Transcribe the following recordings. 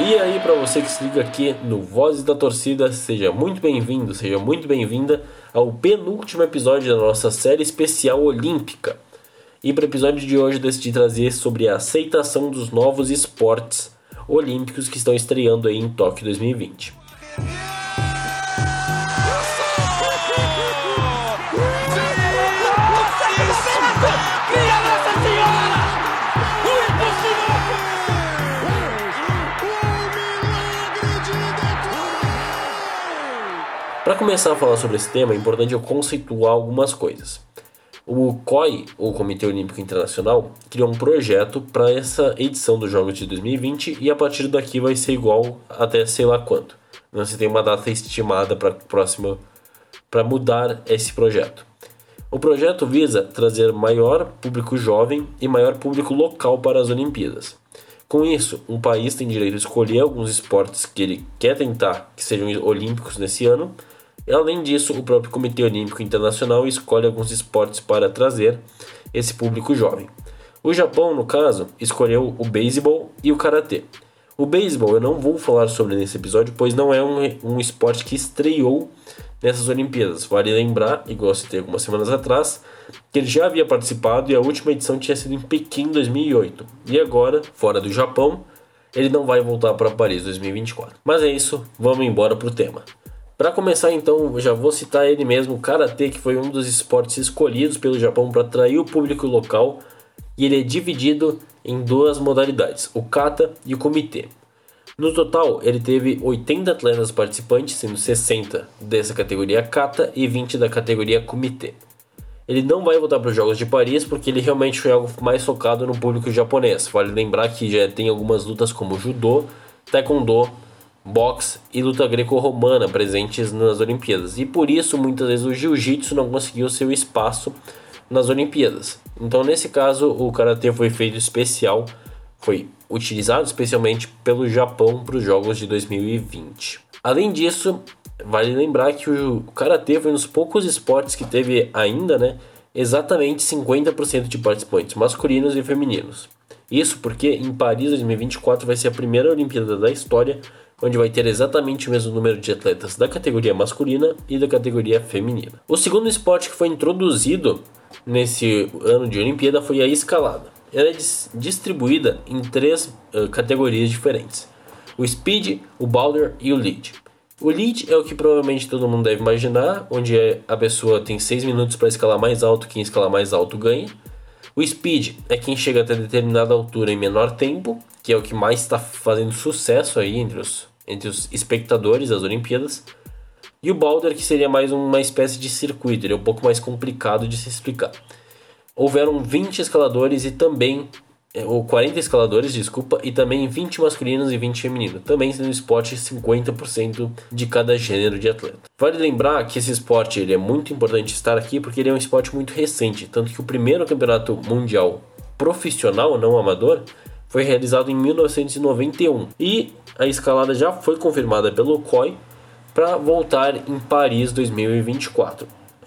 E aí, para você que se liga aqui no Vozes da Torcida, seja muito bem-vindo, seja muito bem-vinda ao penúltimo episódio da nossa série especial olímpica. E para o episódio de hoje, decidi trazer sobre a aceitação dos novos esportes olímpicos que estão estreando aí em Tóquio 2020. Para começar a falar sobre esse tema, é importante eu conceituar algumas coisas. O COI, o Comitê Olímpico Internacional, criou um projeto para essa edição dos Jogos de 2020 e a partir daqui vai ser igual até sei lá quanto. Não se tem uma data estimada para próxima para mudar esse projeto. O projeto visa trazer maior público jovem e maior público local para as Olimpíadas. Com isso, um país tem direito a escolher alguns esportes que ele quer tentar que sejam olímpicos nesse ano Além disso, o próprio Comitê Olímpico Internacional escolhe alguns esportes para trazer esse público jovem. O Japão, no caso, escolheu o beisebol e o karatê. O beisebol eu não vou falar sobre nesse episódio, pois não é um, um esporte que estreou nessas Olimpíadas. Vale lembrar, igual citei algumas semanas atrás, que ele já havia participado e a última edição tinha sido em Pequim 2008. E agora, fora do Japão, ele não vai voltar para Paris 2024. Mas é isso, vamos embora para o tema. Para começar, então, já vou citar ele mesmo, o karatê, que foi um dos esportes escolhidos pelo Japão para atrair o público local, e ele é dividido em duas modalidades, o kata e o comitê. No total, ele teve 80 atletas participantes, sendo 60 dessa categoria kata e 20 da categoria comitê. Ele não vai voltar para os Jogos de Paris porque ele realmente foi algo mais focado no público japonês. Vale lembrar que já tem algumas lutas como judô, taekwondo, boxe e luta greco-romana presentes nas Olimpíadas. E por isso, muitas vezes, o jiu-jitsu não conseguiu seu espaço nas Olimpíadas. Então, nesse caso, o karatê foi feito especial, foi utilizado especialmente pelo Japão para os Jogos de 2020. Além disso, vale lembrar que o karatê foi um dos poucos esportes que teve ainda, né, exatamente 50% de participantes masculinos e femininos. Isso porque em Paris 2024 vai ser a primeira Olimpíada da história onde vai ter exatamente o mesmo número de atletas da categoria masculina e da categoria feminina. O segundo esporte que foi introduzido nesse ano de Olimpíada foi a escalada. Ela é distribuída em três uh, categorias diferentes: o speed, o boulder e o lead. O lead é o que provavelmente todo mundo deve imaginar, onde a pessoa tem 6 minutos para escalar mais alto, quem escalar mais alto ganha. O speed é quem chega até determinada altura em menor tempo, que é o que mais está fazendo sucesso aí entre os, entre os espectadores das Olimpíadas. E o boulder, que seria mais uma espécie de circuito, ele é um pouco mais complicado de se explicar. Houveram 20 escaladores e também, ou 40 escaladores, desculpa, e também 20 masculinos e 20 femininos, também sendo esporte 50% de cada gênero de atleta. Vale lembrar que esse esporte ele é muito importante estar aqui porque ele é um esporte muito recente, tanto que o primeiro campeonato mundial profissional, não amador, foi realizado em 1991 e a escalada já foi confirmada pelo COI para voltar em Paris 2024.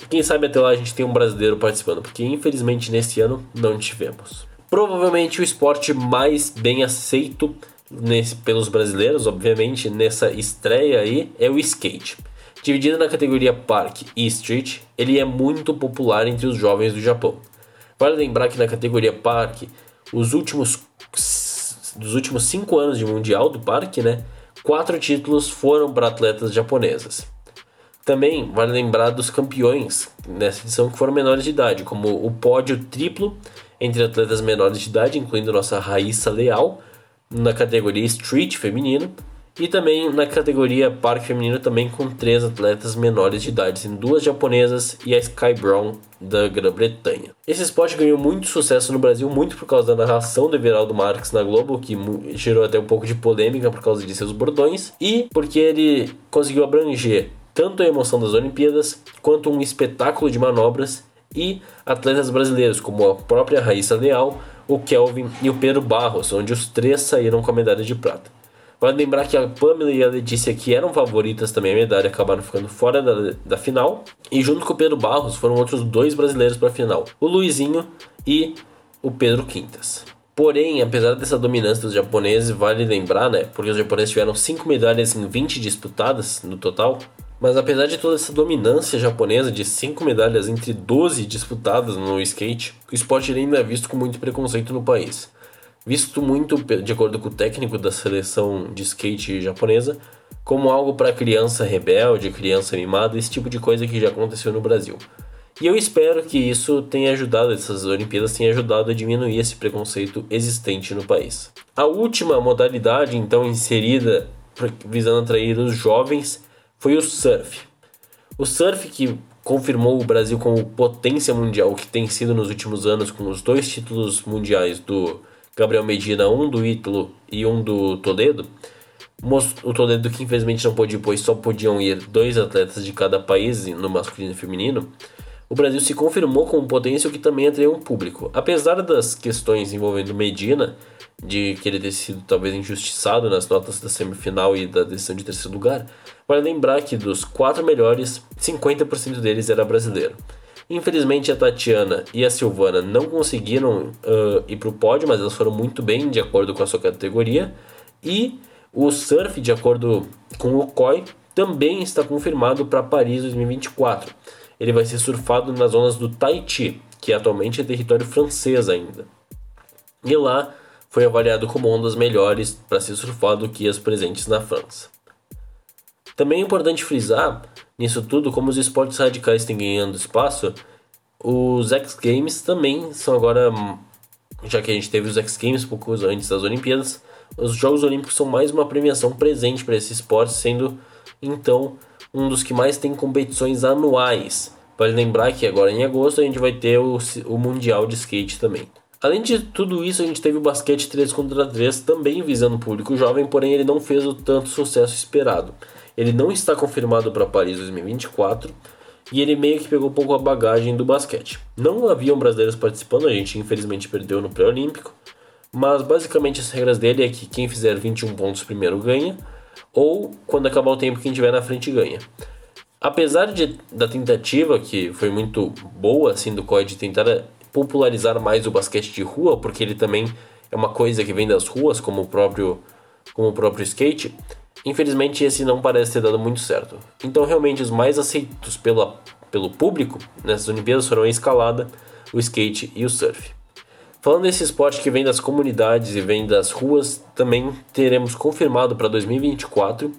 Quem sabe até lá a gente tem um brasileiro participando, porque infelizmente nesse ano não tivemos. Provavelmente o esporte mais bem aceito nesse, pelos brasileiros, obviamente, nessa estreia aí é o skate. Dividido na categoria Park e Street, ele é muito popular entre os jovens do Japão. Vale lembrar que na categoria Park, os últimos dos últimos cinco anos de mundial do parque, né, quatro títulos foram para atletas japonesas. Também vale lembrar dos campeões nessa edição que foram menores de idade, como o pódio triplo entre atletas menores de idade, incluindo nossa Raíssa Leal, na categoria Street feminino, e também na categoria parque feminino também com três atletas menores de idade, sendo duas japonesas e a Sky Brown da Grã-Bretanha. Esse esporte ganhou muito sucesso no Brasil, muito por causa da narração do Everaldo Marques na Globo, que gerou até um pouco de polêmica por causa de seus bordões, e porque ele conseguiu abranger tanto a emoção das Olimpíadas quanto um espetáculo de manobras e atletas brasileiros como a própria Raíssa Leal, o Kelvin e o Pedro Barros, onde os três saíram com a medalha de prata. Vale lembrar que a Pamela e a Letícia, que eram favoritas também a medalha, acabaram ficando fora da, da final. E junto com o Pedro Barros foram outros dois brasileiros para a final: o Luizinho e o Pedro Quintas. Porém, apesar dessa dominância dos japoneses, vale lembrar, né? Porque os japoneses tiveram 5 medalhas em 20 disputadas no total. Mas apesar de toda essa dominância japonesa de 5 medalhas entre 12 disputadas no skate, o esporte ainda é visto com muito preconceito no país. Visto muito, de acordo com o técnico da seleção de skate japonesa, como algo para criança rebelde, criança mimada, esse tipo de coisa que já aconteceu no Brasil. E eu espero que isso tenha ajudado, essas Olimpíadas tenham ajudado a diminuir esse preconceito existente no país. A última modalidade, então, inserida visando atrair os jovens foi o surf. O surf que confirmou o Brasil como potência mundial, que tem sido nos últimos anos, com os dois títulos mundiais do Gabriel Medina, um do Ítalo e um do Toledo. O Toledo que infelizmente não pôde ir, pois só podiam ir dois atletas de cada país no masculino e feminino o Brasil se confirmou como potência, o que também atraiu um público. Apesar das questões envolvendo Medina, de que ele ter sido talvez injustiçado nas notas da semifinal e da decisão de terceiro lugar, vale lembrar que dos quatro melhores, 50% deles era brasileiro. Infelizmente a Tatiana e a Silvana não conseguiram uh, ir para o pódio, mas elas foram muito bem de acordo com a sua categoria. E o surf, de acordo com o COI, também está confirmado para Paris 2024 ele vai ser surfado nas zonas do Tahiti, que atualmente é território francês ainda. E lá foi avaliado como ondas melhores para ser surfado que as presentes na França. Também é importante frisar nisso tudo como os esportes radicais têm ganhando espaço, os X Games também são agora, já que a gente teve os X Games poucos antes das Olimpíadas, os Jogos Olímpicos são mais uma premiação presente para esse esporte, sendo então um dos que mais tem competições anuais. Vale lembrar que agora em agosto a gente vai ter o, o Mundial de Skate também. Além de tudo isso, a gente teve o basquete 3 contra 3 também visando o público jovem, porém ele não fez o tanto sucesso esperado. Ele não está confirmado para Paris 2024 e ele meio que pegou um pouco a bagagem do basquete. Não haviam brasileiros participando, a gente infelizmente perdeu no pré-olímpico, mas basicamente as regras dele é que quem fizer 21 pontos primeiro ganha, ou quando acabar o tempo, quem tiver na frente ganha. Apesar de, da tentativa, que foi muito boa assim, do COI de tentar popularizar mais o basquete de rua, porque ele também é uma coisa que vem das ruas, como o próprio, como o próprio skate, infelizmente esse não parece ter dado muito certo. Então, realmente, os mais aceitos pela, pelo público nessas Olimpíadas foram a escalada, o skate e o surf. Falando desse esporte que vem das comunidades e vem das ruas, também teremos confirmado para 2024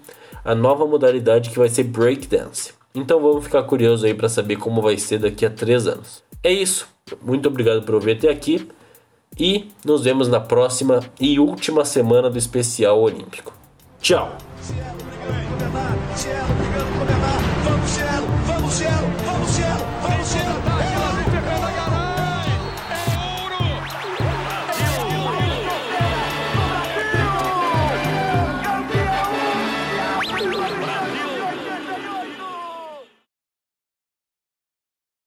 a nova modalidade que vai ser breakdance. Então vamos ficar curiosos aí para saber como vai ser daqui a três anos. É isso. Muito obrigado por ouvir até aqui e nos vemos na próxima e última semana do especial olímpico. Tchau.